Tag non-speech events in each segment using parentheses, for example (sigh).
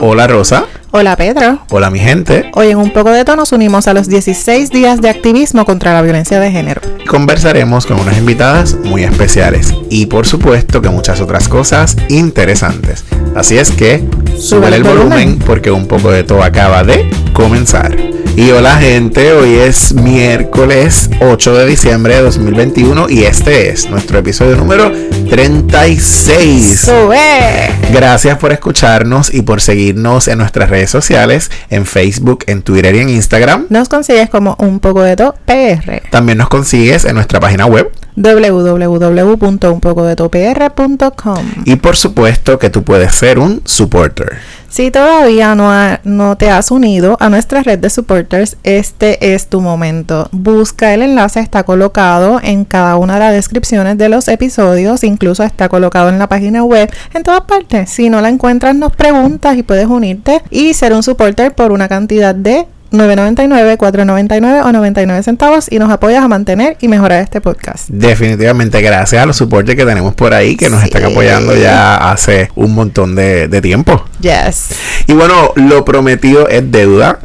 Hola Rosa. Hola Pedro. Hola mi gente. Hoy en un poco de tono nos unimos a los 16 días de activismo contra la violencia de género. Conversaremos con unas invitadas muy especiales y por supuesto que muchas otras cosas interesantes. Así es que sube el volumen, volumen porque un poco de todo acaba de comenzar. Y hola gente, hoy es miércoles 8 de diciembre de 2021 y este es nuestro episodio número 36. ¡Sube! Gracias por escucharnos y por seguirnos en nuestras redes sociales, en Facebook, en Twitter y en Instagram. Nos consigues como un poco de todo PR. También nos consigues en nuestra página web www.unpocodetopr.com Y por supuesto que tú puedes ser un supporter. Si todavía no, no te has unido a nuestra red de supporters, este es tu momento. Busca el enlace, está colocado en cada una de las descripciones de los episodios, incluso está colocado en la página web, en todas partes. Si no la encuentras, nos preguntas y puedes unirte y ser un supporter por una cantidad de 9.99, 4.99 o 99 centavos y nos apoyas a mantener y mejorar este podcast. Definitivamente, gracias a los soportes que tenemos por ahí que nos están apoyando ya hace un montón de, tiempo. Yes. Y bueno, lo prometido es deuda.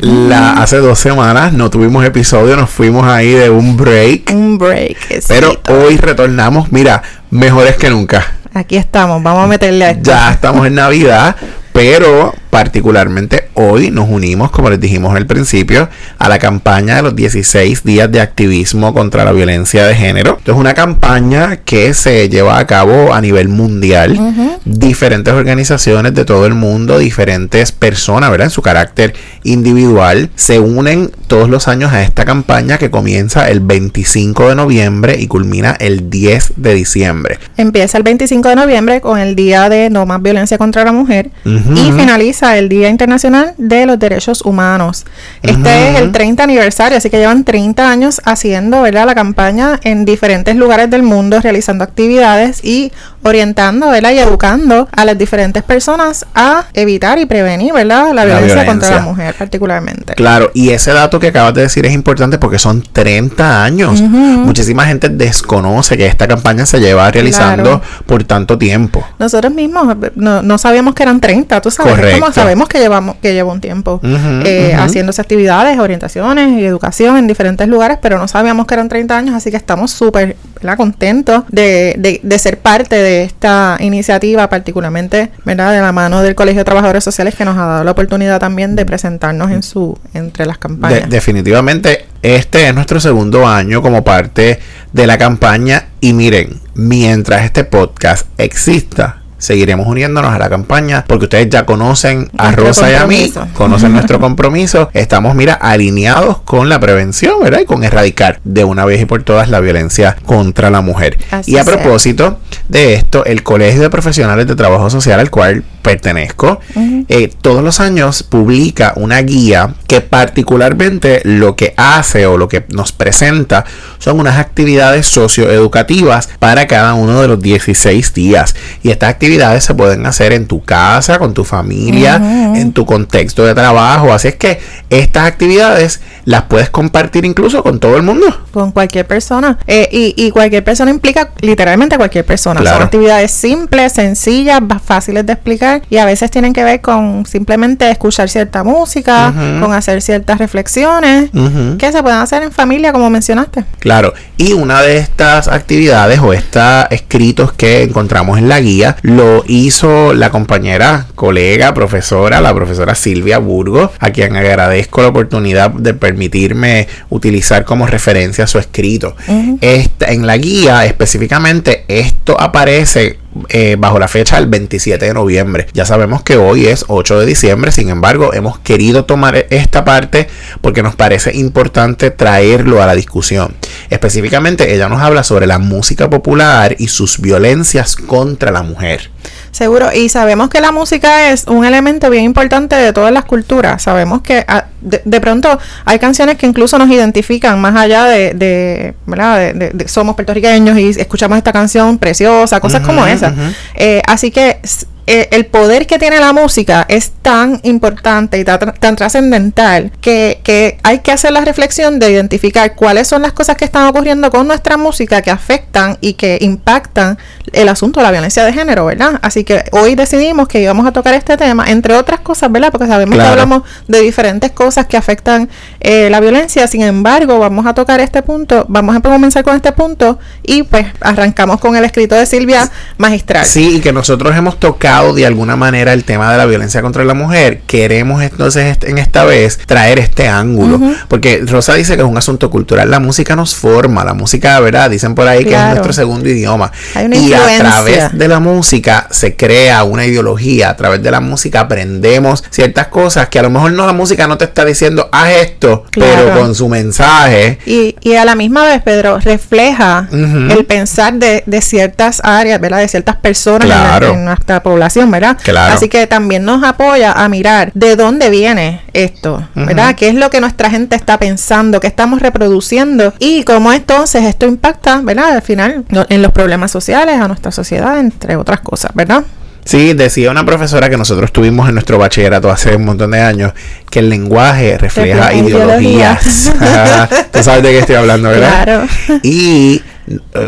La, hace dos semanas no tuvimos episodio, nos fuimos ahí de un break. Un break. Pero hoy retornamos, mira, mejores que nunca. Aquí estamos, vamos a meterle a esto. Ya estamos en Navidad, pero particularmente hoy nos unimos, como les dijimos al principio, a la campaña de los 16 días de activismo contra la violencia de género. Esto es una campaña que se lleva a cabo a nivel mundial. Diferentes organizaciones de todo el mundo, diferentes personas, ¿verdad? En su carácter individual, se unen todos los años a esta campaña que comienza el 25 de noviembre y culmina el 10 de diciembre. Empieza el 25 de noviembre con el Día de No Más Violencia contra la Mujer y finaliza el Día Internacional de los Derechos Humanos. Este es el 30 aniversario, así que llevan 30 años haciendo ¿verdad? la campaña en diferentes lugares del mundo, realizando actividades y orientando ¿verdad? y educando a las diferentes personas a evitar y prevenir ¿verdad? La, violencia, contra la mujer particularmente. Claro, y ese dato que acabas de decir es importante porque son 30 años. Muchísima gente desconoce que esta campaña se lleva realizando por tanto tiempo. Nosotros mismos no, no sabíamos que eran 30, tú sabes. Correcto. Sabemos que llevamos que lleva un tiempo eh, haciéndose actividades, orientaciones y educación en diferentes lugares, pero no sabíamos que eran 30 años, así que estamos súper contentos de, de, de, ser parte de esta iniciativa, particularmente ¿verdad? de la mano del Colegio de Trabajadores Sociales que nos ha dado la oportunidad también de presentarnos en su entre las campañas. definitivamente, este es nuestro segundo año como parte de la campaña y miren, mientras este podcast exista, seguiremos uniéndonos a la campaña porque ustedes ya conocen a Rosa y a mí, conocen (laughs) nuestro compromiso. Estamos, mira, alineados con la prevención, ¿verdad? Y con erradicar de una vez y por todas la violencia contra la mujer. y a propósito de esto, el Colegio de Profesionales de Trabajo Social al cual pertenezco, eh, todos los años publica una guía que particularmente lo que hace o lo que nos presenta son unas actividades socioeducativas para cada uno de los 16 días. Y estas actividades se pueden hacer en tu casa, con tu familia, en tu contexto de trabajo. Así es que estas actividades las puedes compartir incluso con todo el mundo. Con cualquier persona. Eh, y, cualquier persona implica literalmente cualquier persona. Son actividades simples, sencillas, fáciles de explicar y a veces tienen que ver con simplemente escuchar cierta música, con hacer ciertas reflexiones que se pueden hacer en familia, como mencionaste. Claro. Y una de estas actividades o estos escritos que encontramos en la guía lo hizo la compañera, colega, profesora, la profesora Silvia Burgos, a quien agradezco la oportunidad de permitirme utilizar como referencia su escrito. en la guía específicamente esto aparece eh, bajo la fecha del 27 de noviembre. Ya sabemos que hoy es 8 de diciembre, sin embargo, hemos querido tomar esta parte porque nos parece importante traerlo a la discusión. Específicamente, ella nos habla sobre la música popular y sus violencias contra la mujer. Seguro, y sabemos que la música es un elemento bien importante de todas las culturas. Sabemos que ah, de, pronto hay canciones que incluso nos identifican más allá de, de ¿verdad? De, somos puertorriqueños y escuchamos esta canción preciosa, cosas como esa. Eh, así que el poder que tiene la música es tan importante y tan, tan trascendental que, que hay que hacer la reflexión de identificar cuáles son las cosas que están ocurriendo con nuestra música que afectan y que impactan el asunto de la violencia de género, ¿verdad? Así que hoy decidimos que íbamos a tocar este tema, entre otras cosas, ¿verdad? Porque sabemos que hablamos de diferentes cosas que afectan eh, la violencia, sin embargo, vamos a tocar este punto, vamos a comenzar con este punto y pues arrancamos con el escrito de Silvia Magistral. Sí, y que nosotros hemos tocado de alguna manera el tema de la violencia contra la mujer. Queremos entonces en esta vez traer este ángulo. Porque Rosa dice que es un asunto cultural. La música nos forma. La música, ¿verdad? Dicen por ahí que es nuestro segundo idioma. Hay una y a través de la música se crea una ideología. A través de la música aprendemos ciertas cosas que a lo mejor no la música no te está diciendo haz esto, Claro. pero con su mensaje. Y, y a la misma vez, Pedro, refleja el pensar de, de ciertas áreas, ¿verdad? De ciertas personas en Claro. en, nuestra población, ¿verdad? Claro. Así que también nos apoya a mirar de dónde viene esto, ¿verdad? ¿Qué es lo que nuestra gente está pensando? ¿Qué estamos reproduciendo? Y cómo entonces esto impacta, ¿verdad? Al final, en los problemas sociales, a nuestra sociedad, entre otras cosas, ¿verdad? Sí, decía una profesora que nosotros tuvimos en nuestro bachillerato hace un montón de años que el lenguaje refleja ideologías. (laughs) Tú sabes de qué estoy hablando, ¿verdad? Claro. Y,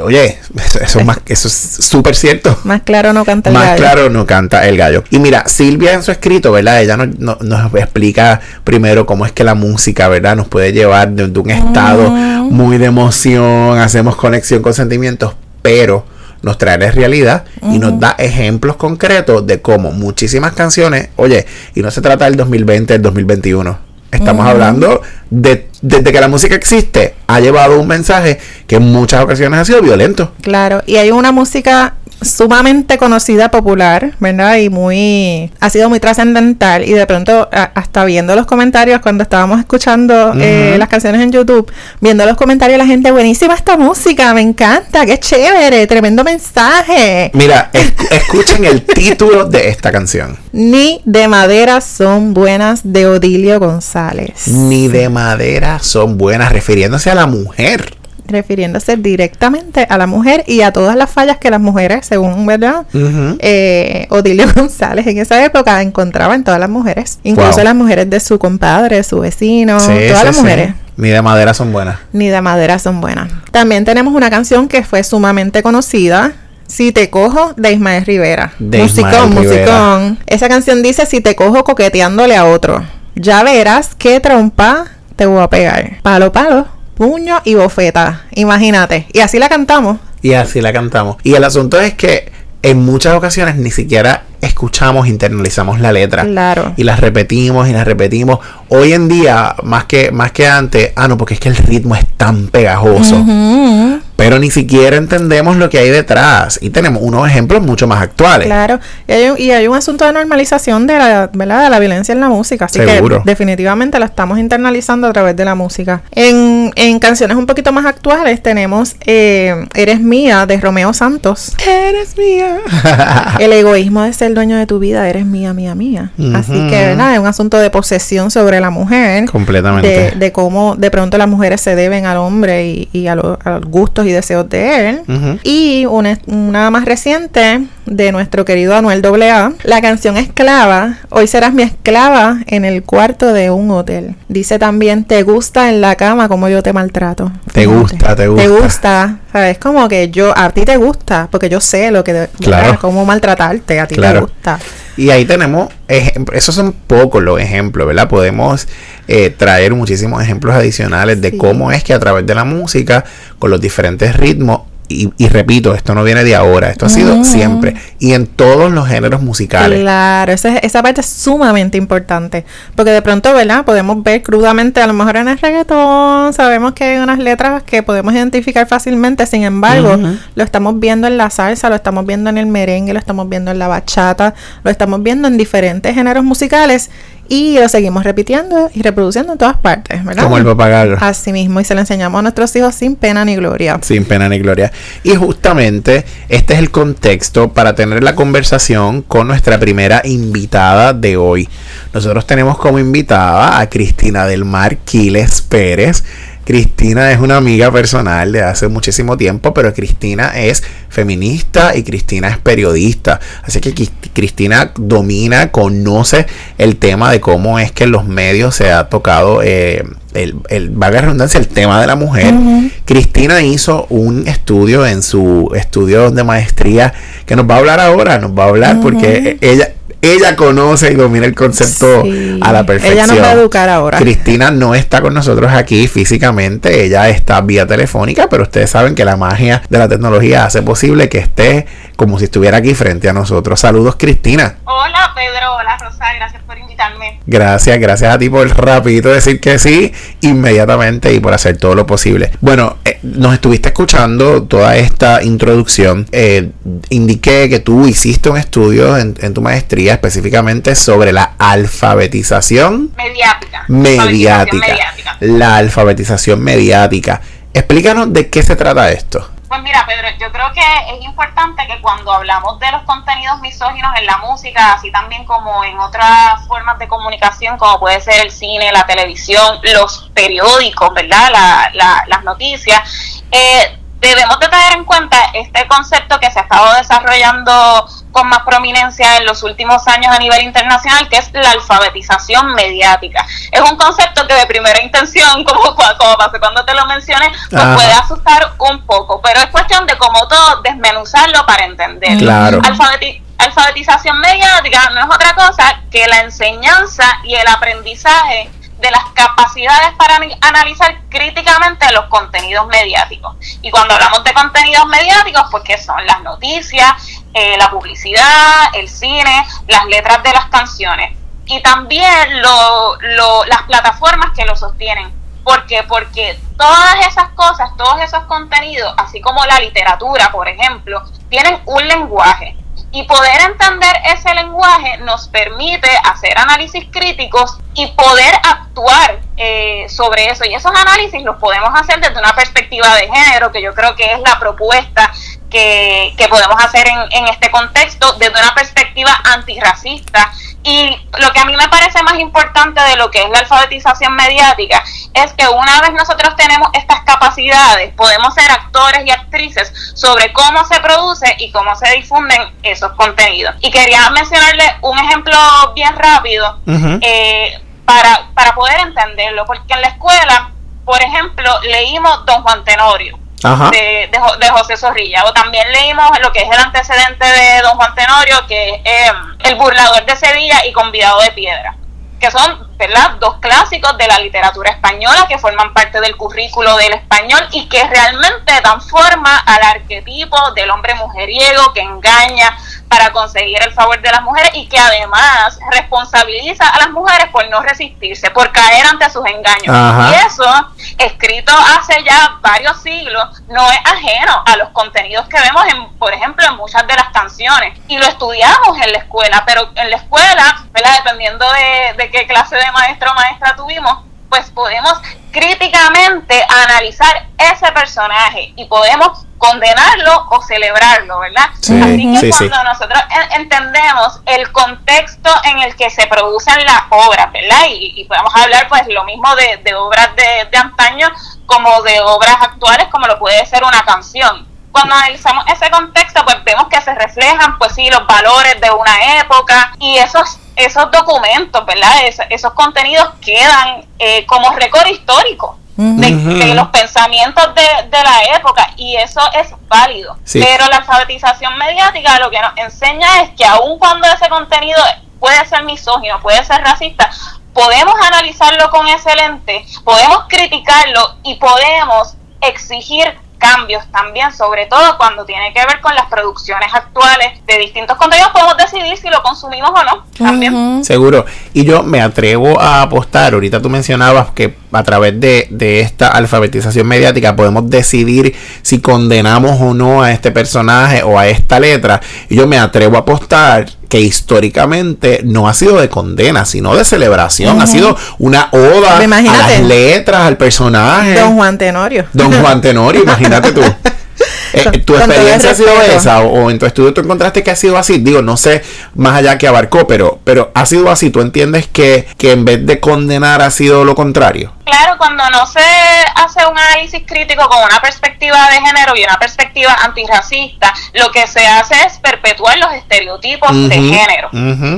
oye, (laughs) eso, es más, eso es súper cierto. Más claro no canta el Más gallo. claro no canta el gallo. Y mira, Silvia en su escrito, ¿verdad? Ella no- no- nos explica primero cómo es que la música, ¿verdad? Nos puede llevar de, de un estado Mm. muy de emoción, hacemos conexión con sentimientos, pero nos trae la realidad y nos da ejemplos concretos de cómo muchísimas canciones, oye, y no se trata del 2020, del 2021. Estamos hablando de desde que la música existe, ha llevado un mensaje que en muchas ocasiones ha sido violento. Claro, y hay una música sumamente conocida, popular, ¿verdad? Y muy, ha sido muy trascendental y de pronto a- hasta viendo los comentarios cuando estábamos escuchando eh, las canciones en YouTube, viendo los comentarios la gente, buenísima esta música, me encanta, qué chévere, tremendo mensaje. Mira, esc- escuchen el título de esta canción. Ni de madera son buenas de Odilio González. Ni de madera son buenas, refiriéndose a la mujer. Refiriéndose directamente a la mujer y a todas las fallas que las mujeres, según verdad, Ujú. eh, Odilio (laughs) González en esa época encontraba en todas las mujeres, incluso Wow. las mujeres de su compadre, su vecino, Sí, todas sí, las sí. mujeres. Ni de madera son buenas. Ni de madera son buenas. También tenemos una canción que fue sumamente conocida. Si te cojo, de Ismael Rivera. De musicón, Ismael Rivera. musicón. Esa canción dice, si te cojo coqueteándole a otro, ya verás qué trompa te voy a pegar. Palo, palo, puño y bofeta. Imagínate. Y así la cantamos. Y así la cantamos. Y el asunto es que en muchas ocasiones ni siquiera escuchamos, internalizamos la letra. Claro. Y las repetimos y las repetimos. Hoy en día, más que, más que antes, ah, no, porque es que el ritmo es tan pegajoso. Pero ni siquiera entendemos lo que hay detrás. Y tenemos unos ejemplos mucho más actuales. Claro, y hay, un, y hay un asunto de normalización de la, ¿verdad? de la violencia en la música, así Seguro. que definitivamente la estamos internalizando a través de la música. En, en canciones un poquito más actuales tenemos eh, Eres mía de Romeo Santos. Eres mía. (laughs) El egoísmo de ser dueño de tu vida, eres mía, mía, mía. Así que, ¿verdad? Es un asunto de posesión sobre la mujer. Completamente. De, de cómo de pronto las mujeres se deben al hombre y, y a, lo- a los gustos y deseos de él. Y una, una más reciente de nuestro querido Anuel AA, la canción Esclava, hoy serás mi esclava en el cuarto de un hotel. Dice también, te gusta en la cama como yo te maltrato. Te gusta, te gusta. Te gusta, ¿sabes? Como que yo, a ti te gusta, porque yo sé lo que, de- Claro. cómo maltratarte, a ti Claro. te gusta. Y ahí tenemos, esos son pocos los ejemplos, ¿verdad? Podemos eh, traer muchísimos ejemplos adicionales de Sí. cómo es que a través de la música, con los diferentes ritmos, y, y repito, esto no viene de ahora, esto ha sido Mm. siempre, y en todos los géneros musicales. Claro, esa, esa parte es sumamente importante. Porque de pronto, ¿verdad? Podemos ver crudamente, a lo mejor en el reggaetón, sabemos que hay unas letras que podemos identificar fácilmente. Sin embargo, lo estamos viendo en la salsa, lo estamos viendo en el merengue, lo estamos viendo en la bachata, lo estamos viendo en diferentes géneros musicales y lo seguimos repitiendo y reproduciendo en todas partes, ¿verdad? Como el papagayo. Así mismo, y se lo enseñamos a nuestros hijos sin pena ni gloria. Sin pena ni gloria. Y justamente este es el contexto para tener la conversación con nuestra primera invitada de hoy. Nosotros tenemos como invitada a Cristina del Mar Quiles Pérez, Cristina es una amiga personal de hace muchísimo tiempo, pero Cristina es feminista y Cristina es periodista. Así que Cristina domina, conoce el tema de cómo es que en los medios se ha tocado eh, el, el, valga redundancia, el tema de la mujer. Cristina hizo un estudio en su estudio de maestría que nos va a hablar ahora, nos va a hablar porque ella, ella conoce y domina el concepto a la perfección. Ella nos va a educar ahora. Cristina no está con nosotros aquí físicamente, ella está vía telefónica, pero ustedes saben que la magia de la tecnología hace posible que esté como si estuviera aquí frente a nosotros. Saludos, Cristina. Hola, Pedro. Hola, Rosa. Gracias por invitarme. Gracias, gracias a ti por rapidito decir que sí inmediatamente y por hacer todo lo posible. Bueno, eh, nos estuviste escuchando toda esta introducción. Eh, indiqué que tú hiciste un estudio en, tu maestría específicamente sobre la alfabetización mediática. Mediática. La alfabetización mediática. Explícanos de qué se trata esto. Pues mira, Pedro, yo creo que es importante que cuando hablamos de los contenidos misóginos en la música, así también como en otras formas de comunicación, como puede ser el cine, la televisión, los periódicos, ¿verdad? las noticias, eh, debemos de tener en cuenta este concepto que se ha estado desarrollando con más prominencia en los últimos años a nivel internacional, que es la alfabetización mediática. Es un concepto que de primera intención, (laughs) como, como pasé cuando te lo mencioné, pues puede asustar un poco, pero es cuestión de, como todo, desmenuzarlo para entender. Claro. alfabetización mediática no es otra cosa que la enseñanza y el aprendizaje de las capacidades para analizar críticamente los contenidos mediáticos. Y cuando hablamos de contenidos mediáticos, pues que son las noticias, eh, la publicidad, el cine, las letras de las canciones y también lo, lo, las plataformas que lo sostienen. ¿Por qué? Porque todas esas cosas, todos esos contenidos, así como la literatura, por ejemplo, tienen un lenguaje y poder entender ese lenguaje nos permite hacer análisis críticos y poder actuar eh, sobre eso. Y esos análisis los podemos hacer desde una perspectiva de género, que yo creo que es la propuesta que, podemos hacer en, en este contexto, desde una perspectiva antirracista y lo que a mí me parece más importante de lo que es la alfabetización mediática es que una vez nosotros tenemos estas capacidades, podemos ser actores y actrices sobre cómo se produce y cómo se difunden esos contenidos. Y quería mencionarle un ejemplo bien rápido eh, para, para poder entenderlo, porque en la escuela, por ejemplo, leímos Don Juan Tenorio de, de, José Zorrilla. O también leímos lo que es el antecedente de don Juan Tenorio, que es eh, El burlador de Sevilla y Convidado de Piedra, que son ¿verdad? dos clásicos de la literatura española que forman parte del currículo del español y que realmente dan forma al arquetipo del hombre mujeriego que engaña para conseguir el favor de las mujeres y que además responsabiliza a las mujeres por no resistirse, por caer ante sus engaños. Y eso, escrito hace ya varios siglos, no es ajeno a los contenidos que vemos, en, por ejemplo, en muchas de las canciones. Y lo estudiamos en la escuela, pero en la escuela, dependiendo de, de qué clase de maestro o maestra tuvimos, pues podemos críticamente analizar ese personaje y podemos condenarlo o celebrarlo, ¿verdad? Así que cuando nosotros entendemos el contexto en el que se producen las obras, ¿verdad? Y, podemos hablar pues lo mismo de, obras de, de antaño como de obras actuales como lo puede ser una canción cuando analizamos ese contexto, pues vemos que se reflejan, pues sí, los valores de una época y esos esos documentos, ¿verdad? esos contenidos quedan eh, como récord histórico. De, los pensamientos de, la época y eso es válido. Pero la alfabetización mediática lo que nos enseña es que aun cuando ese contenido puede ser misógino, puede ser racista, podemos analizarlo con ese lente, podemos criticarlo y podemos exigir cambios también, sobre todo cuando tiene que ver con las producciones actuales de distintos contenidos, podemos decidir si lo consumimos o no. También. Seguro. Y yo me atrevo a apostar, ahorita tú mencionabas que a través de, de esta alfabetización mediática podemos decidir si condenamos o no a este personaje o a esta letra. Y yo me atrevo a apostar que históricamente no ha sido de condena, sino de celebración. Ha sido una oda a las letras, al personaje. Don Juan Tenorio. Don Juan Tenorio, imagínate tú. (laughs) Eh, ¿Tu experiencia ha sido esa? O, en tu estudio tú encontraste que ha sido así? Digo, no sé más allá que abarcó, pero, pero ha sido así. ¿Tú entiendes que, que en vez de condenar ha sido lo contrario? Claro, cuando no se hace un análisis crítico con una perspectiva de género y una perspectiva antirracista, lo que se hace es perpetuar los estereotipos de género,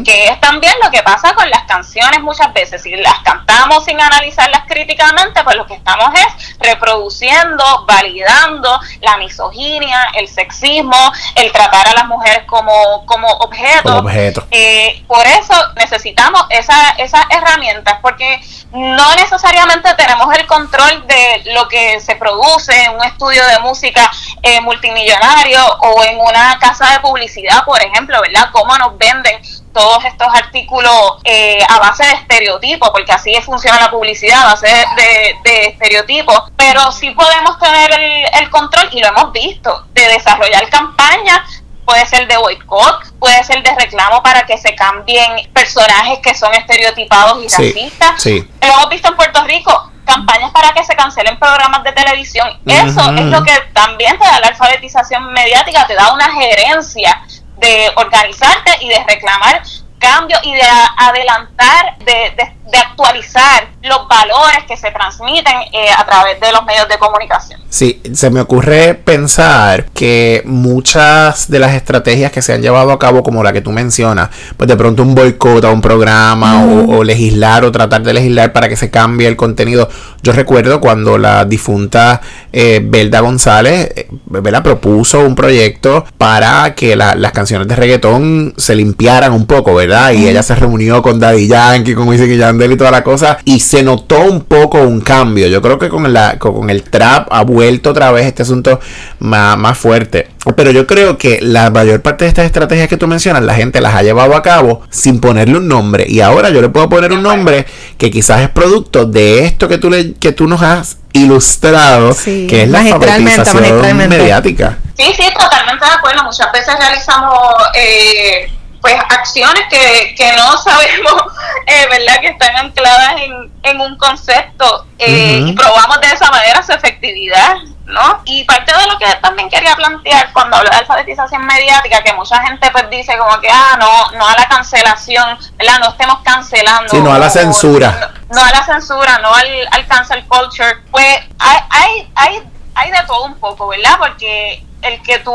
que es también lo que pasa con las canciones muchas veces. Si las cantamos sin analizarlas críticamente, pues lo que estamos es reproduciendo, validando la misoginia, el sexismo, el tratar a las mujeres como, como objetos. Objeto. Eh, por eso necesitamos esa, esas herramientas, porque no necesariamente tenemos el control de lo que se produce en un estudio de música eh, multimillonario o en una casa de publicidad, por ejemplo, ¿verdad? Cómo nos venden todos estos artículos eh, a base de estereotipos, porque así funciona la publicidad, a base de, estereotipos, pero sí podemos tener el, el, control, y lo hemos visto, de desarrollar campañas puede ser de boicot, puede ser de reclamo para que se cambien personajes que son estereotipados y racistas. Lo hemos visto en Puerto Rico, campañas para que se cancelen programas de televisión. Eso es lo que también te da la alfabetización mediática, te da una gerencia de organizarte y de reclamar cambios y de adelantar, de, de de actualizar los valores que se transmiten eh, a través de los medios de comunicación. Sí, se me ocurre pensar que muchas de las estrategias que se han llevado a cabo, como la que tú mencionas, pues de pronto un boicot a un programa o, legislar o tratar de legislar para que se cambie el contenido. Yo recuerdo cuando la difunta eh, Belda González eh, propuso un proyecto para que las canciones de reggaetón se limpiaran un poco, ¿verdad? Y ella se reunió con Daddy Yankee, con Wisin y y toda la cosa. Y se notó un poco un cambio. Yo creo que con, la, con el trap ha vuelto otra vez este asunto más, más fuerte. Pero yo creo que la mayor parte de estas estrategias que tú mencionas, la gente las ha llevado a cabo sin ponerle un nombre. Y ahora yo le puedo poner un nombre que quizás es producto de esto que tú, le, que tú nos has ilustrado, que es la fabricación mediática. Sí, sí, totalmente de acuerdo. Muchas veces realizamos eh, pues acciones que, que no sabemos, (laughs) eh, ¿verdad? Que están ancladas en, en un concepto eh, y probamos de esa manera su efectividad, ¿no? Y parte de lo que también quería plantear cuando hablo de alfabetización mediática, que mucha gente pues dice como que, ah, no, no a la cancelación, ¿verdad? No estemos cancelando. Sí, no a la censura. No, a la censura, no al, al cancel culture. Pues hay, hay, hay, hay de todo un poco, ¿verdad? Porque el que tú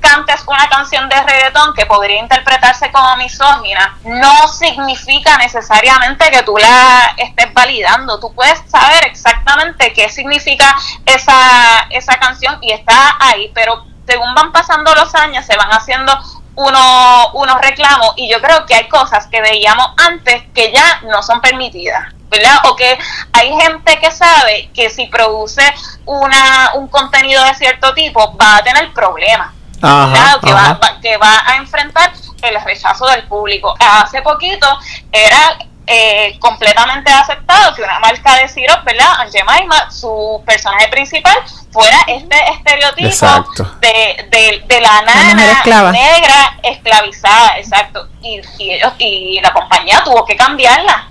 cantes una canción de reggaetón que podría interpretarse como misógina no significa necesariamente que tú la estés validando. Tú puedes saber exactamente qué significa esa, esa canción y está ahí, pero según van pasando los años se van haciendo unos, unos reclamos y yo creo que hay cosas que veíamos antes que ya no son permitidas. ¿verdad? O que hay gente que sabe que si produce una, un contenido de cierto tipo va a tener problemas, que, Va, que va a enfrentar el rechazo del público. Hace poquito era eh, completamente aceptado que una marca de sirops, ¿verdad? Jemima, su personaje principal, fuera este estereotipo de, de, la nana negra esclavizada, exacto. Y, y, ellos, y la compañía tuvo que cambiarla,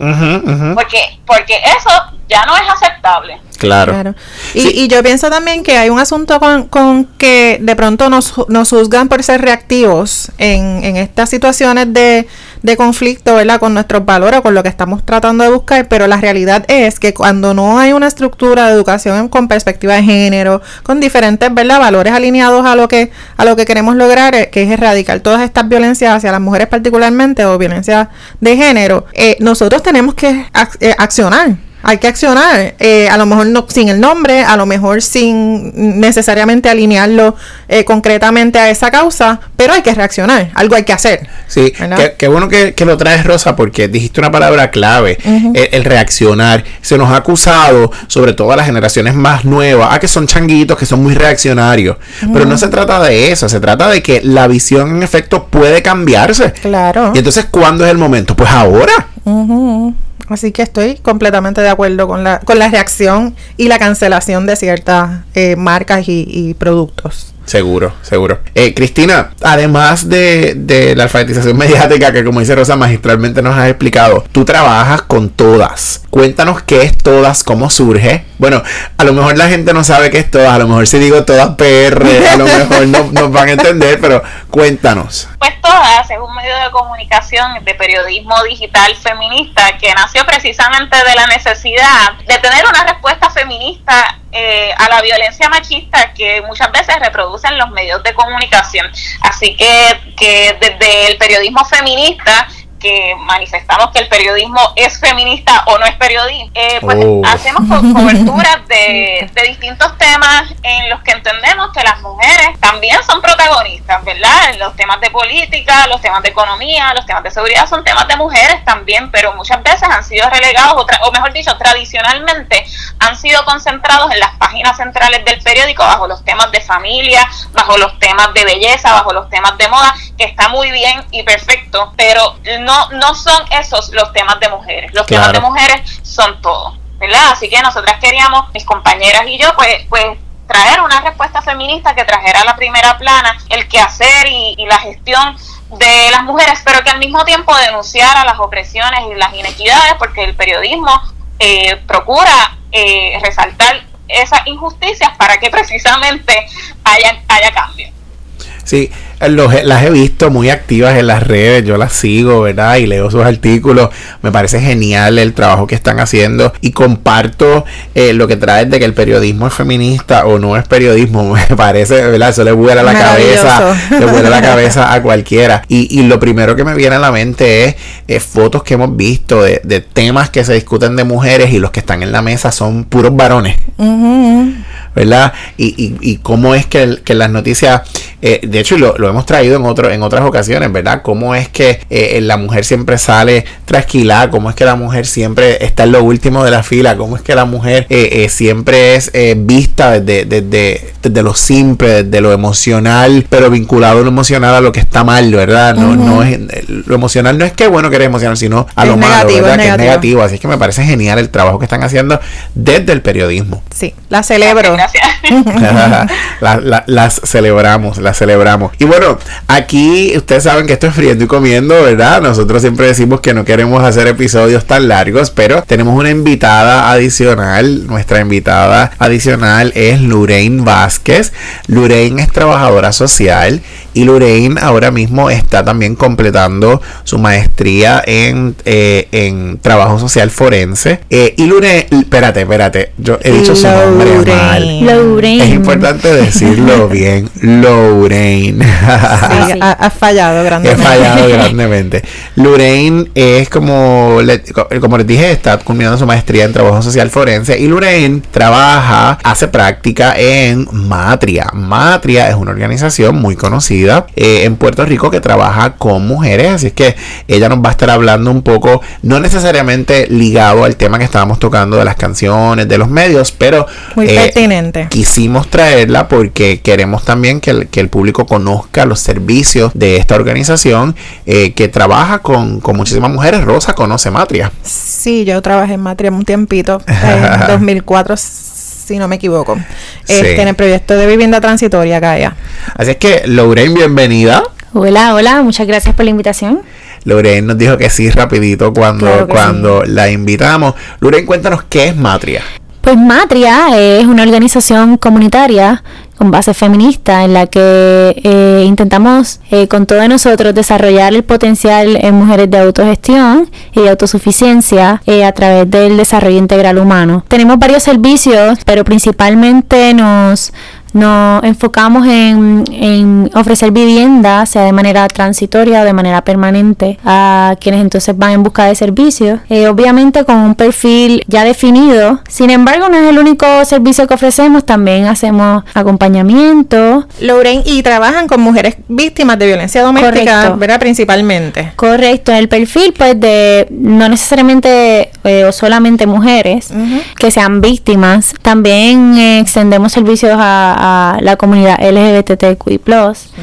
porque porque eso ya no es aceptable. Claro. Y, y, yo pienso también que hay un asunto con, con que de pronto nos, nos juzgan por ser reactivos en, en estas situaciones de de conflicto, ¿verdad? Con nuestros valores, con lo que estamos tratando de buscar, pero la realidad es que cuando no hay una estructura de educación con perspectiva de género, con diferentes, ¿verdad? Valores alineados a lo que a lo que queremos lograr, eh, que es erradicar todas estas violencias hacia las mujeres particularmente o violencia de género, eh, nosotros tenemos que eh, accionar hay que accionar, eh, a lo mejor no sin el nombre, a lo mejor sin necesariamente alinearlo eh, concretamente a esa causa, pero hay que reaccionar, algo hay que hacer. Sí, qué bueno que, lo traes, Rosa, porque dijiste una palabra clave, el, reaccionar. Se nos ha acusado, sobre todo a las generaciones más nuevas, a que son changuitos, que son muy reaccionarios, pero no se trata de eso, se trata de que la visión en efecto puede cambiarse. Claro. Y entonces, ¿cuándo es el momento? Pues ahora. Así que estoy completamente de acuerdo con la, con la reacción y la cancelación de ciertas eh, marcas y, productos. Seguro, seguro. Eh, Cristina, además de, de, la alfabetización (laughs) mediática que como dice Rosa magistralmente nos has explicado, tú trabajas con todas. Cuéntanos qué es todas, cómo surge. Bueno, a lo mejor la gente no sabe qué es todas, a lo mejor si digo todas PR, a lo mejor no (laughs) nos van a entender, pero cuéntanos. Pues todas es un medio de comunicación de periodismo digital feminista que nació precisamente de la necesidad de tener una respuesta feminista eh, a la violencia machista que muchas veces reproducen los medios de comunicación. Así que, que desde el periodismo feminista que manifestamos que el periodismo es feminista o no es periodismo, eh, pues oh. hacemos (laughs) coberturas de, de, distintos temas en los que entendemos que las mujeres también son protagonistas, ¿verdad? Los temas de política, los temas de economía, los temas de seguridad son temas de mujeres también, pero muchas veces han sido relegados, o, o mejor dicho, tradicionalmente han sido concentrados en las páginas centrales del periódico bajo los temas de familia, bajo los temas de belleza, bajo los temas de moda, que está muy bien y perfecto, pero no, no son esos los temas de mujeres. Los temas de mujeres son todos, ¿verdad? Así que nosotras queríamos, mis compañeras y yo, pues, pues traer una respuesta feminista que trajera a la primera plana el quehacer y, y la gestión de las mujeres, pero que al mismo tiempo denunciara las opresiones y las inequidades, porque el periodismo eh, procura eh, resaltar esas injusticias para que precisamente haya, haya cambio. Sí, las he visto muy activas en las redes, yo las sigo, ¿verdad? Y leo sus artículos. Me parece genial el trabajo que están haciendo y comparto eh, lo que trae de que el periodismo es feminista o no es periodismo. (laughs) Me parece, ¿verdad? Eso le vuela la cabeza, le vuela la (laughs) cabeza a cualquiera. Y, y, lo primero que me viene a la mente es fotos que hemos visto de, de, temas que se discuten de mujeres y los que están en la mesa son puros varones. ¿Verdad? Y, y, y cómo es que, que las noticias, eh, de hecho, lo, lo hemos traído en, otro, en otras ocasiones, ¿verdad? Cómo es que eh, la mujer siempre sale trasquilada, cómo es que la mujer siempre está en lo último de la fila, cómo es que la mujer eh, eh, siempre es vista desde, desde, desde, lo simple, desde lo emocional, pero vinculado lo emocional a lo que está mal, ¿verdad? No, no es, lo emocional no es que bueno que eres emocional, sino a lo malo, ¿verdad? que es negativo. Así es que me parece genial el trabajo que están haciendo desde el periodismo. Sí, la celebro. Gracias. (laughs) las celebramos, celebramos. Y bueno, bueno, aquí ustedes saben que esto es friendo y comiendo, ¿verdad? Nosotros siempre decimos que no queremos hacer episodios tan largos, pero tenemos una invitada adicional. Nuestra invitada adicional es Lorraine Vázquez. Lorraine es trabajadora social y Lorraine ahora mismo está también completando su maestría en, eh, en trabajo social forense. Eh, y Lorraine, espérate, espérate, yo he dicho su nombre mal. Lorraine. Es importante decirlo bien. (laughs) Lorraine. (laughs) ha, fallado grandemente. Ha fallado (laughs) grandemente. Lorraine es como, como les dije, está culminando su maestría en trabajo social forense y Lorraine trabaja, hace práctica en Matria. Matria es una organización muy conocida eh, en Puerto Rico que trabaja con mujeres, así es que ella nos va a estar hablando un poco, no necesariamente ligado al tema que estábamos tocando de las canciones, de los medios, pero muy eh, pertinente. Quisimos traerla porque queremos también que el, que el público conozca los servicios de esta organización eh, que trabaja con, muchísimas mujeres. Rosa conoce Matria. Sí, yo trabajé en Matria un tiempito, en (laughs) 2004 si no me equivoco, este, en el proyecto de vivienda transitoria acá Así es que, Lorraine, bienvenida. Hola, hola, muchas gracias por la invitación. Lorraine nos dijo que sí rapidito cuando, cuando la invitamos. Lorraine, cuéntanos qué es Matria. Pues Matria es una organización comunitaria con base feminista en la que eh, intentamos eh, con todos nosotros desarrollar el potencial en mujeres de autogestión y autosuficiencia eh, a través del desarrollo integral humano. Tenemos varios servicios, pero principalmente nos nos enfocamos en, ofrecer vivienda, sea de manera transitoria o de manera permanente, a quienes entonces van en busca de servicios. Eh, obviamente con un perfil ya definido. Sin embargo, no es el único servicio que ofrecemos, también hacemos acompañamiento. Lorraine, y trabajan con mujeres víctimas de violencia doméstica, ¿verdad? Principalmente. Correcto, el perfil pues de no necesariamente eh, o solamente mujeres que sean víctimas, también eh, extendemos servicios a la comunidad LGBTQI+.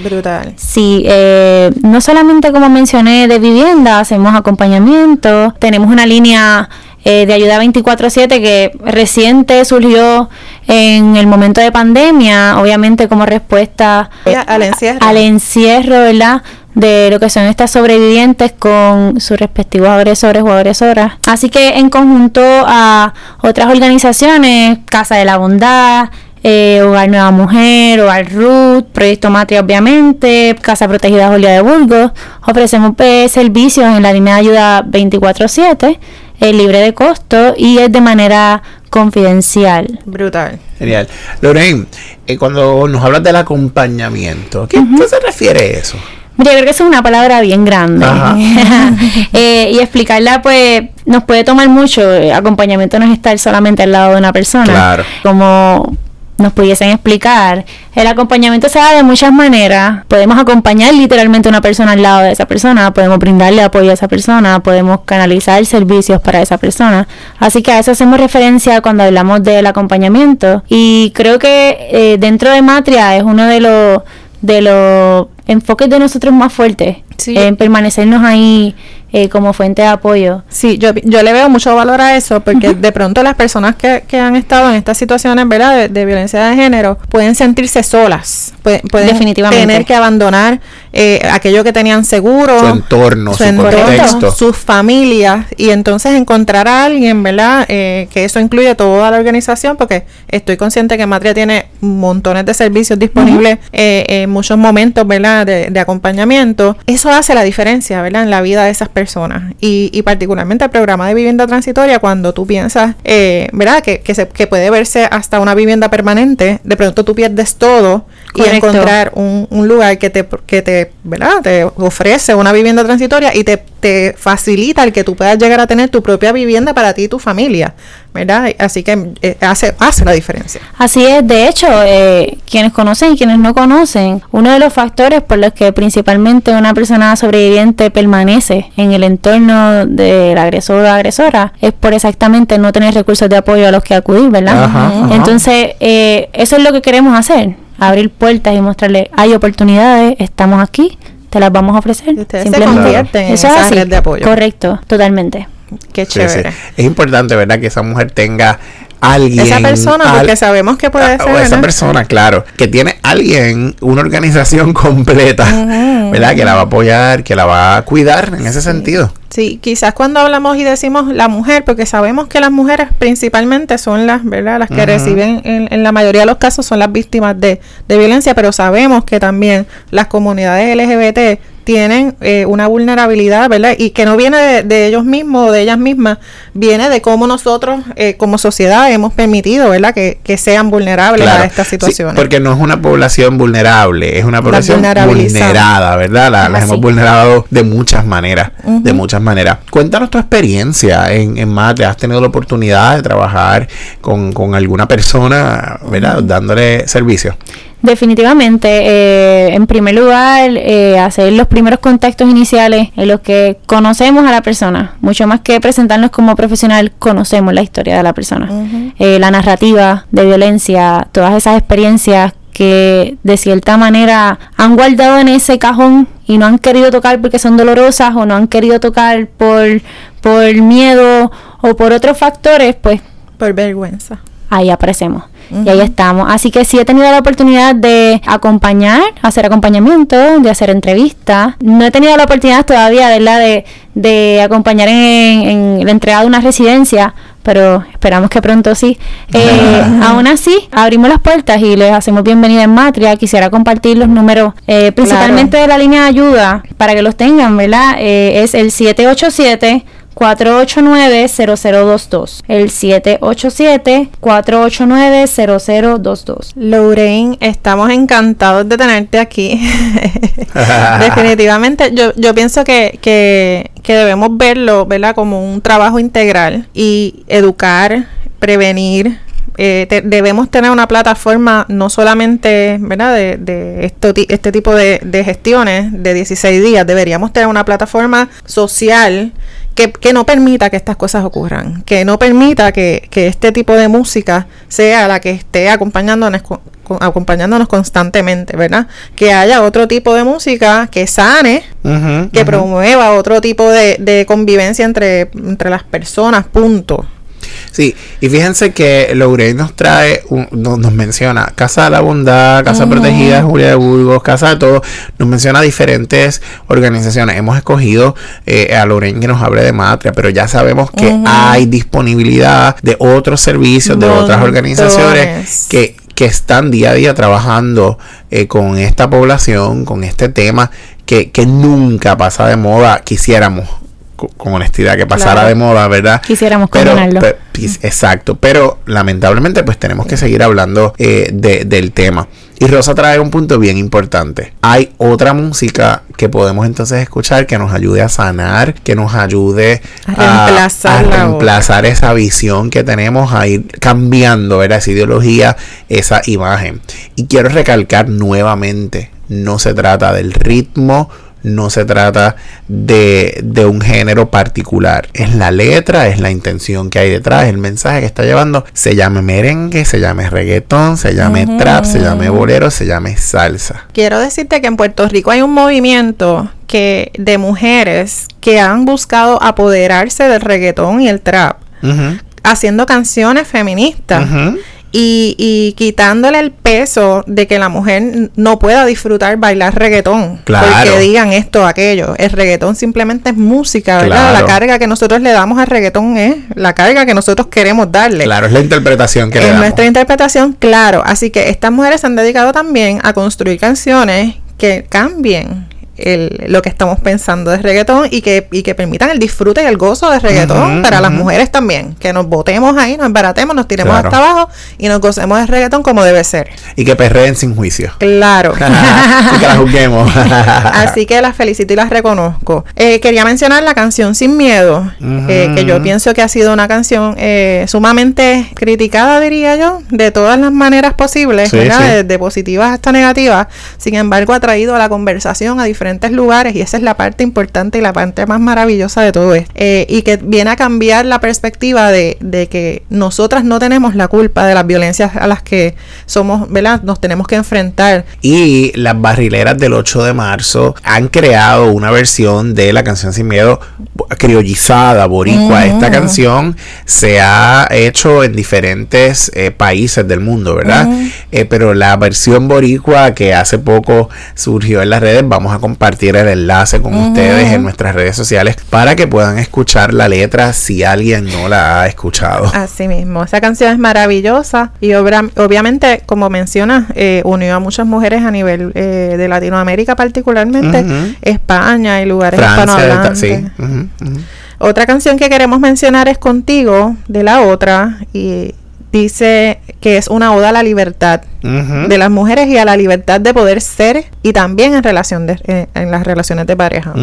Brutal. Sí, eh, no solamente como mencioné de vivienda, hacemos acompañamiento, tenemos una línea eh, de ayuda 24/7 que reciente surgió en el momento de pandemia, obviamente como respuesta al encierro, al encierro ¿verdad? de lo que son estas sobrevivientes con sus respectivos agresores o agresoras. Así que en conjunto a otras organizaciones, Casa de la Bondad, eh, Hogar Nueva Mujer, Hogar Ruth, Proyecto Matria obviamente, Casa Protegida Julia de Burgos, ofrecemos eh, servicios en la línea de ayuda 24/7, es libre de costo y es de manera confidencial. Brutal. Genial. Lorraine, eh, cuando nos hablas del acompañamiento, ¿qué, ¿qué se refiere a eso? Yo creo que eso es una palabra bien grande. (laughs) eh, y explicarla, pues, nos puede tomar mucho. Acompañamiento no es estar solamente al lado de una persona. Claro. Como nos pudiesen explicar. El acompañamiento se da de muchas maneras. Podemos acompañar literalmente a una persona al lado de esa persona, podemos brindarle apoyo a esa persona, podemos canalizar servicios para esa persona. Así que a eso hacemos referencia cuando hablamos del acompañamiento. Y creo que eh, dentro de Matria es uno de los de los enfoques de nosotros más fuertes Sí. en permanecernos ahí eh, como fuente de apoyo. Sí, yo, yo le veo mucho valor a eso porque de pronto las personas que, que han estado en estas situaciones, ¿verdad? De, de violencia de género, pueden sentirse solas, pueden, pueden Definitivamente. tener que abandonar eh, aquello que tenían seguro, Su entorno, su, entorno, contexto. sus familias y entonces encontrar a alguien, ¿verdad? Eh, que eso incluye toda la organización porque estoy consciente que Matria tiene montones de servicios disponibles eh, en muchos momentos, ¿verdad? De, de acompañamiento. Eso hace la diferencia, ¿verdad? En la vida de esas personas y, y particularmente el programa de vivienda transitoria cuando tú piensas, eh, ¿verdad? Que, que, se, que puede verse hasta una vivienda permanente, de pronto tú pierdes todo y encontrar un, un lugar que te, que te, ¿verdad? Te ofrece una vivienda transitoria y te, te facilita el que tú puedas llegar a tener tu propia vivienda para ti y tu familia, ¿verdad? Así que eh, hace, hace la diferencia. Así es, de hecho, eh, quienes conocen y quienes no conocen, uno de los factores por los que principalmente una persona sobreviviente permanece en el entorno del agresor o agresora es por exactamente no tener recursos de apoyo a los que acudir, ¿verdad? Ajá, ajá. Entonces, eh, eso es lo que queremos hacer, abrir puertas y mostrarle, hay oportunidades, estamos aquí, te las vamos a ofrecer. Y ustedes se Simplemente. convierten en Eso es esa así. red de apoyo. Correcto, totalmente. Qué Sí, sí. chévere. Es importante, ¿verdad? Que esa mujer tenga alguien. Esa persona, al- porque sabemos que puede Ah, ser. o esa persona, claro, que tiene alguien, una organización (laughs) completa, ¿verdad? Que la va a apoyar, que la va a cuidar en ese sentido. Sí, quizás cuando hablamos y decimos la mujer, porque sabemos que las mujeres principalmente son las, ¿verdad? Las que reciben, en, en la mayoría de los casos, son las víctimas de, de violencia, pero sabemos que también las comunidades LGBT tienen eh, una vulnerabilidad, ¿verdad? Y que no viene de, de ellos mismos o de ellas mismas, viene de cómo nosotros eh, como sociedad hemos permitido, ¿verdad? Que, que sean vulnerables a estas Sí, situaciones. porque no es una población vulnerable, es una población vulnerada, ¿verdad? La- las hemos vulnerado de muchas maneras, de muchas maneras. Cuéntanos tu experiencia en, en Mate. ¿Has tenido la oportunidad de trabajar con, con alguna persona, ¿verdad? Dándole servicio. Definitivamente, eh, en primer lugar, eh, hacer los primeros contactos iniciales en los que conocemos a la persona, mucho más que presentarnos como profesional, conocemos la historia de la persona, Eh, la narrativa de violencia, todas esas experiencias que de cierta manera han guardado en ese cajón y no han querido tocar porque son dolorosas o no han querido tocar por, por miedo o por otros factores, pues Por vergüenza. ahí aparecemos. Y ahí estamos. Así que sí he tenido la oportunidad de acompañar, hacer acompañamiento, de hacer entrevistas. No he tenido la oportunidad todavía, ¿verdad?, de, de acompañar en, en la entrega de una residencia, pero esperamos que pronto sí. (laughs) Eh, aún así, abrimos las puertas y les hacemos bienvenida en Matria. Quisiera compartir los números, eh, principalmente de la línea de ayuda, para que los tengan, ¿verdad? Eh, es el 787 489-0022. El 787-489-0022. Lorraine, estamos encantados de tenerte aquí. (laughs) Definitivamente, yo, yo pienso que, que, que debemos verlo, ¿verdad? Como un trabajo integral y educar, prevenir. eh, te- debemos tener una plataforma no solamente, ¿verdad? De, de esto este tipo de, de gestiones de 16 días. Deberíamos tener una plataforma social que, que no permita que estas cosas ocurran, que no permita que, que este tipo de música sea la que esté acompañándonos, acompañándonos constantemente, ¿verdad? Que haya otro tipo de música que sane, que promueva otro tipo de, de convivencia entre, entre las personas, punto. Sí, y fíjense que Lorraine nos trae, un- nos, nos menciona Casa de la Bondad, Casa Protegida de Julia de Burgos, Casa de Todo, nos menciona diferentes organizaciones. Hemos escogido eh, a Lorraine que nos hable de Matria, pero ya sabemos que hay disponibilidad de otros servicios, de otras organizaciones que, que están día a día trabajando eh, con esta población, con este tema que, que nunca pasa de moda, quisiéramos. Co- Con honestidad, que pasara Claro. de moda, ¿verdad? Quisiéramos Pero, pis- exacto, pero lamentablemente pues tenemos que seguir hablando eh, de- del tema. Y Rosa trae un punto bien importante. Hay otra música que podemos entonces escuchar que nos ayude a sanar, que nos ayude A reemplazar a la reemplazar esa visión que tenemos, a ir cambiando ¿verdad? esa ideología, esa imagen. Y quiero recalcar nuevamente, no se trata del ritmo, no se trata de, de un género particular. Es la letra, es la intención que hay detrás, el mensaje que está llevando. Se llame merengue, se llame reggaetón, se llame trap, se llame bolero, se llame salsa. Quiero decirte que en Puerto Rico hay un movimiento que de mujeres que han buscado apoderarse del reggaetón y el trap, haciendo canciones feministas. Y, y quitándole el peso de que la mujer no pueda disfrutar bailar reggaetón. Claro. Porque digan esto o aquello. El reggaetón simplemente es música, ¿verdad? Claro. La carga que nosotros le damos al reggaetón es la carga que nosotros queremos darle. Claro, es la interpretación que le damos. nuestra interpretación, claro. Así que estas mujeres se han dedicado también a construir canciones que cambien el- lo que estamos pensando de reggaetón y que, y que permitan el disfrute y el gozo de reggaetón para las mujeres también. Que nos botemos ahí, nos embaratemos, nos tiremos Claro. hasta abajo y nos gocemos de reggaetón como debe ser. Y que perreen sin juicio. Claro. (laughs) y que la juzguemos. (laughs) Así que las felicito y las reconozco. Eh, quería mencionar la canción Sin Miedo, eh, que yo pienso que ha sido una canción eh, sumamente criticada, diría yo, de todas las maneras posibles, Sí, sí. Desde positivas hasta negativas. Sin embargo, ha traído a la conversación a diferentes lugares y esa es la parte importante y la parte más maravillosa de todo esto. Eh, y que viene a cambiar la perspectiva de, de que nosotras no tenemos la culpa de las violencias a las que somos, ¿verdad? Nos tenemos que enfrentar. Y las barrileras del 8 de marzo han creado una versión de la canción Sin Miedo criollizada, boricua. Esta canción se ha hecho en diferentes eh, países del mundo, ¿verdad? Eh, pero la versión boricua que hace poco surgió en las redes, vamos a compartir el enlace con ustedes en nuestras redes sociales para que puedan escuchar la letra si alguien no la ha escuchado. Así mismo, esa canción es maravillosa y obra- obviamente, como mencionas, eh, unió a muchas mujeres a nivel eh, de Latinoamérica particularmente. España y lugares hispanohablantes. sí. ujú. Otra canción que queremos mencionar es Contigo, de la otra, y dice que es una oda a la libertad de las mujeres y a la libertad de poder ser y también en relación de, eh, en las relaciones de pareja.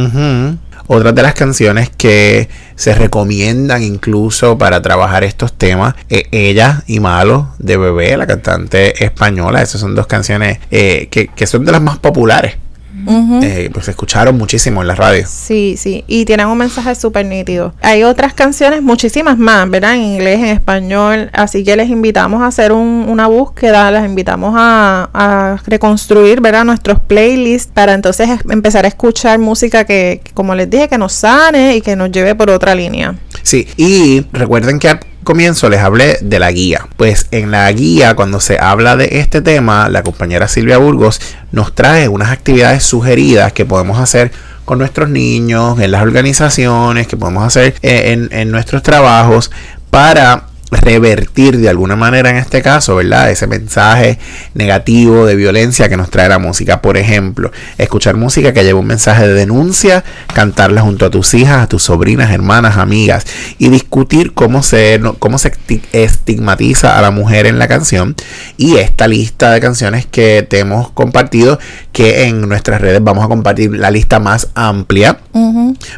Otras de las canciones que se recomiendan incluso para trabajar estos temas, eh, Ella y Malo de Bebé, la cantante española. Esas son dos canciones eh, que, que son de las más populares. Eh, pues se escucharon muchísimo en la radio. Sí, sí, y tienen un mensaje súper nítido. Hay otras canciones, muchísimas más, ¿verdad? En inglés, en español, así que les invitamos a hacer un- una búsqueda, les invitamos a, a reconstruir, ¿verdad? Nuestros playlists para entonces es- empezar a escuchar música que, que, como les dije, que nos sane y que nos lleve por otra línea. Sí, y recuerden que comienzo les hablé de la guía. Pues en la guía, cuando se habla de este tema, la compañera Silvia Burgos nos trae unas actividades sugeridas que podemos hacer con nuestros niños, en las organizaciones, que podemos hacer eh, en, en nuestros trabajos para revertir de alguna manera en este caso, ¿verdad? Ese mensaje negativo de violencia que nos trae la música. Por ejemplo, escuchar música que lleva un mensaje de denuncia, cantarla junto a tus hijas, a tus sobrinas, hermanas, amigas y discutir cómo se, cómo se esti- estigmatiza a la mujer en la canción. Y esta lista de canciones que te hemos compartido, que en nuestras redes vamos a compartir la lista más amplia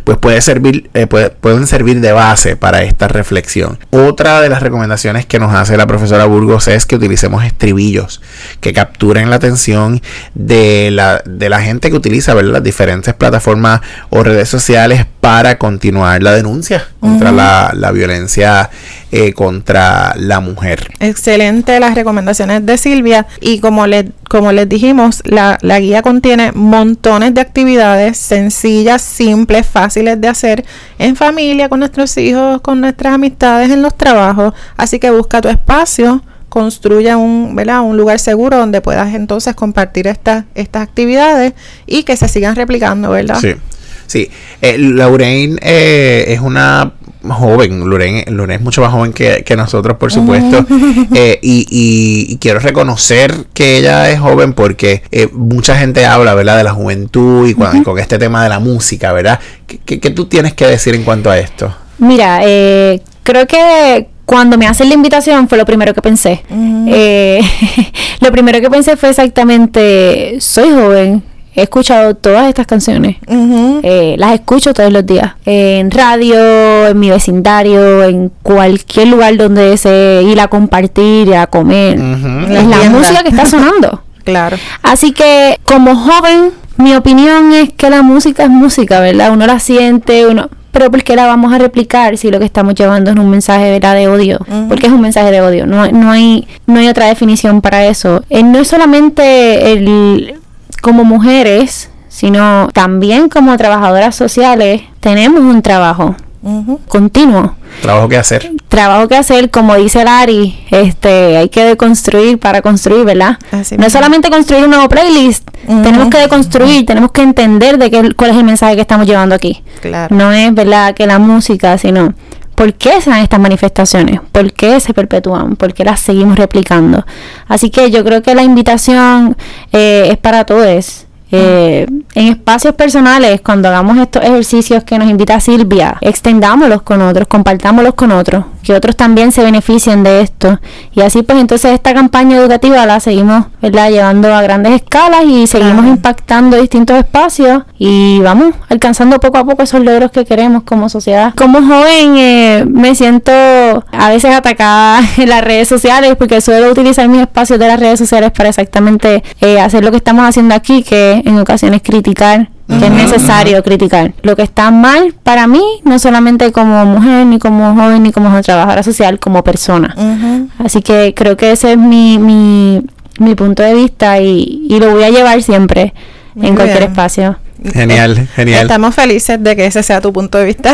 pues puede servir, eh, puede- pueden servir de base para esta reflexión. Otra de las recomendaciones que nos hace la profesora Burgos es que utilicemos estribillos que capturen la atención de la, de la gente que utiliza ¿verdad? las diferentes plataformas o redes sociales para continuar la denuncia contra la, la, violencia eh, contra la mujer. Excelente las recomendaciones de Silvia y como, le, como les dijimos, la, la guía contiene montones de actividades sencillas, simples, fáciles de hacer en familia, con nuestros hijos, con nuestras amistades, en los trabajos. Así que busca tu espacio construya un, ¿verdad? un lugar seguro donde puedas entonces compartir estas estas actividades y que se sigan replicando, ¿verdad? Sí. Sí, eh, Lorraine eh, es una joven, Lorraine, Lorraine, es mucho más joven que, nosotros, por supuesto, eh, y, y, quiero reconocer que ella es joven porque eh, mucha gente habla, ¿verdad?, de la juventud y, con este tema de la música, ¿verdad? ¿Qué, qué, tú tienes que decir en cuanto a esto? Mira, eh, creo que cuando me hacen la invitación fue lo primero que pensé. Eh, (laughs) lo primero que pensé fue exactamente, soy joven, he escuchado todas estas canciones, eh, las escucho todos los días, en radio, en mi vecindario, en cualquier lugar donde se ir a compartir, a comer. Es la música que está sonando. (laughs) Claro. Así que como joven, mi opinión es que la música es música, ¿verdad? Uno la siente, uno pero ¿por qué la vamos a replicar si lo que estamos llevando es un mensaje ¿verdad? de odio? Porque es un mensaje de odio, no, no, hay, no hay otra definición para eso. Eh, no es solamente el, como mujeres, sino también como trabajadoras sociales, tenemos un trabajo continuo. Trabajo que hacer. Trabajo que hacer, como dice Lari, este, hay que deconstruir para construir, ¿verdad? no es solamente construir un nuevo playlist, tenemos que deconstruir, tenemos que entender de qué, cuál es el mensaje que estamos llevando aquí. Claro. No es, ¿verdad?, que la música, sino ¿Por qué se dan estas manifestaciones? ¿Por qué se perpetúan? ¿Por qué las seguimos replicando? Así que yo creo que la invitación eh, es para todos. Eh, en espacios personales, cuando hagamos estos ejercicios que nos invita Silvia, extendámoslos con otros, compartámoslos con otros, que otros también se beneficien de esto. Y así pues entonces esta campaña educativa la seguimos ¿verdad? llevando a grandes escalas y seguimos impactando distintos espacios y vamos alcanzando poco a poco esos logros que queremos como sociedad. Como joven eh, me siento a veces atacada (laughs) en las redes sociales porque suelo utilizar mis espacios de las redes sociales para exactamente eh, hacer lo que estamos haciendo aquí, que en ocasiones criticar, que es necesario criticar. Lo que está mal para mí, no solamente como mujer, ni como joven, ni como trabajadora social, como persona. Así que creo que ese es mi, mi, mi punto de vista y, y lo voy a llevar siempre en cualquier espacio. Genial, genial. Estamos felices de que ese sea tu punto de vista.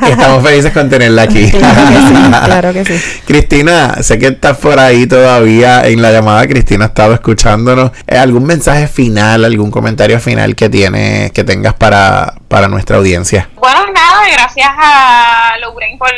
(laughs) Estamos felices con tenerla aquí. Claro que sí, (laughs) Cristina, sé que estás por ahí todavía en la llamada. Cristina ha estado escuchándonos. Eh, ¿Algún mensaje final, algún comentario final que tienes, que tengas para, para nuestra audiencia? Bueno, nada, gracias a Lorraine por,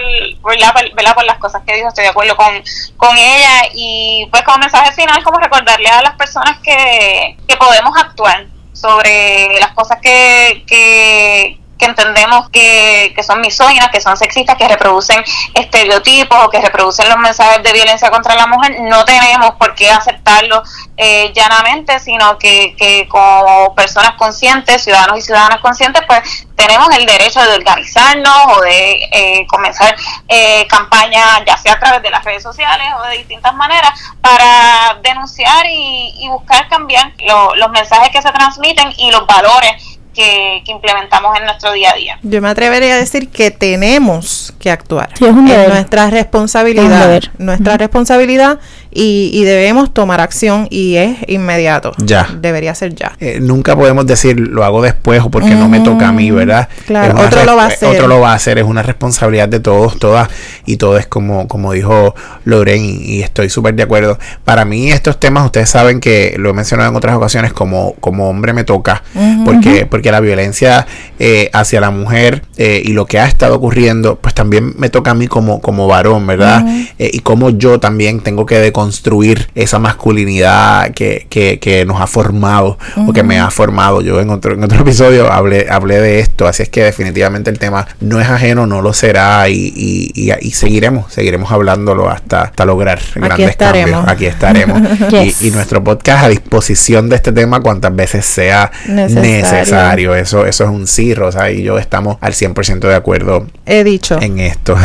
por, la, por las cosas que dijo. Estoy de acuerdo con, con ella. Y pues como mensaje final, como recordarle a las personas que, que podemos actuar sobre las cosas que, que, entendemos que, que son misóginas, que son sexistas, que reproducen estereotipos o que reproducen los mensajes de violencia contra la mujer, no tenemos por qué aceptarlo eh, llanamente, sino que, que como personas conscientes, ciudadanos y ciudadanas conscientes, pues tenemos el derecho de organizarnos o de eh, comenzar eh, campañas, ya sea a través de las redes sociales o de distintas maneras, para denunciar y, buscar cambiar los mensajes que se transmiten y los valores que, implementamos en nuestro día a día. Yo me atrevería a decir que tenemos que actuar. es, nuestra responsabilidad. nuestra responsabilidad y, debemos tomar acción y es inmediato. Ya. Debería ser ya. Eh, nunca podemos decir lo hago después o porque no me toca a mí, ¿verdad? Claro, otro lo va a hacer. Otro lo va a hacer, es una responsabilidad de todos, todas y todo es como, como dijo Loren y, estoy súper de acuerdo. Para mí estos temas, ustedes saben que lo he mencionado en otras ocasiones, como, como hombre me toca, porque, porque la violencia eh, hacia la mujer eh, y lo que ha estado ocurriendo, pues también me toca a mí como, como varón, ¿verdad? y como yo también tengo que de construir esa masculinidad que, que, nos ha formado o que me ha formado. Yo en otro, en otro episodio hablé, hablé de esto, así es que definitivamente el tema no es ajeno, no lo será y, y, y, seguiremos, seguiremos hablándolo hasta, hasta lograr grandes cambios. Aquí estaremos. (laughs) y, nuestro podcast a disposición de este tema cuantas veces sea necesario. Eso, eso es un sí, Rosa, y yo estamos al 100% de acuerdo. He dicho. En esto.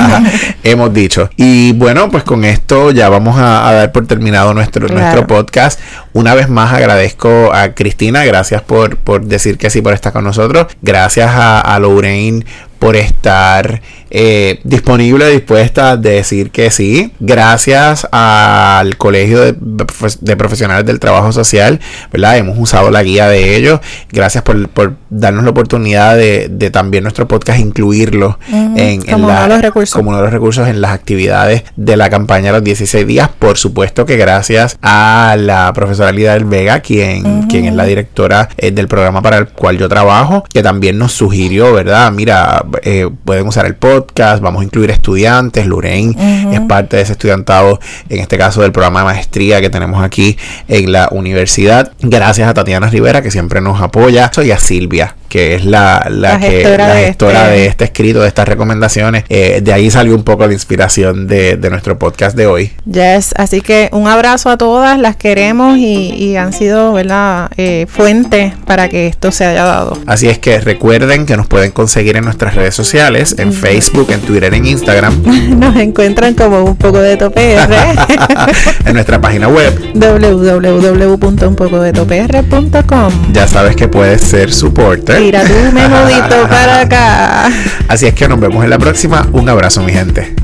(laughs) Hemos dicho. Y bueno, pues con esto ya vamos vamos a, dar por terminado nuestro, nuestro podcast. Una vez más agradezco a Cristina, gracias por, por decir que sí, por estar con nosotros. Gracias a, a Lorraine por estar eh, disponible, dispuesta a decir que sí. Gracias al Colegio de, Profesionales del Trabajo Social, ¿verdad? Hemos usado la guía de ellos. Gracias por, darnos la oportunidad de, también nuestro podcast incluirlo en, como, uno de los recursos. como uno de los recursos en las actividades de la campaña de los 16 días. Por supuesto que gracias a la profesora Lida del Vega, quien, quien es la directora eh, del programa para el cual yo trabajo, que también nos sugirió, ¿verdad? Mira, eh, pueden usar el podcast, vamos a incluir estudiantes, Lorraine es parte de ese estudiantado, en este caso del programa de maestría que tenemos aquí en la universidad. Gracias a Tatiana Rivera que siempre nos apoya, soy a Silvia que es la, la, gestora, este de, este. escrito, de estas recomendaciones. Eh, de ahí salió un poco la inspiración de, nuestro podcast de hoy. Yes, así que un abrazo a todas, las queremos y, han sido, ¿verdad?, eh, fuente para que esto se haya dado. Así es que recuerden que nos pueden conseguir en nuestras redes sociales, en Facebook, en Twitter, en Instagram. (laughs) nos encuentran como un poco de topr. (laughs) en nuestra página web www.unpocodetopr.com. Ya sabes que puedes ser supporter Tira tu menudito para (laughs) acá. Así es que nos vemos en la próxima. Un abrazo, mi gente.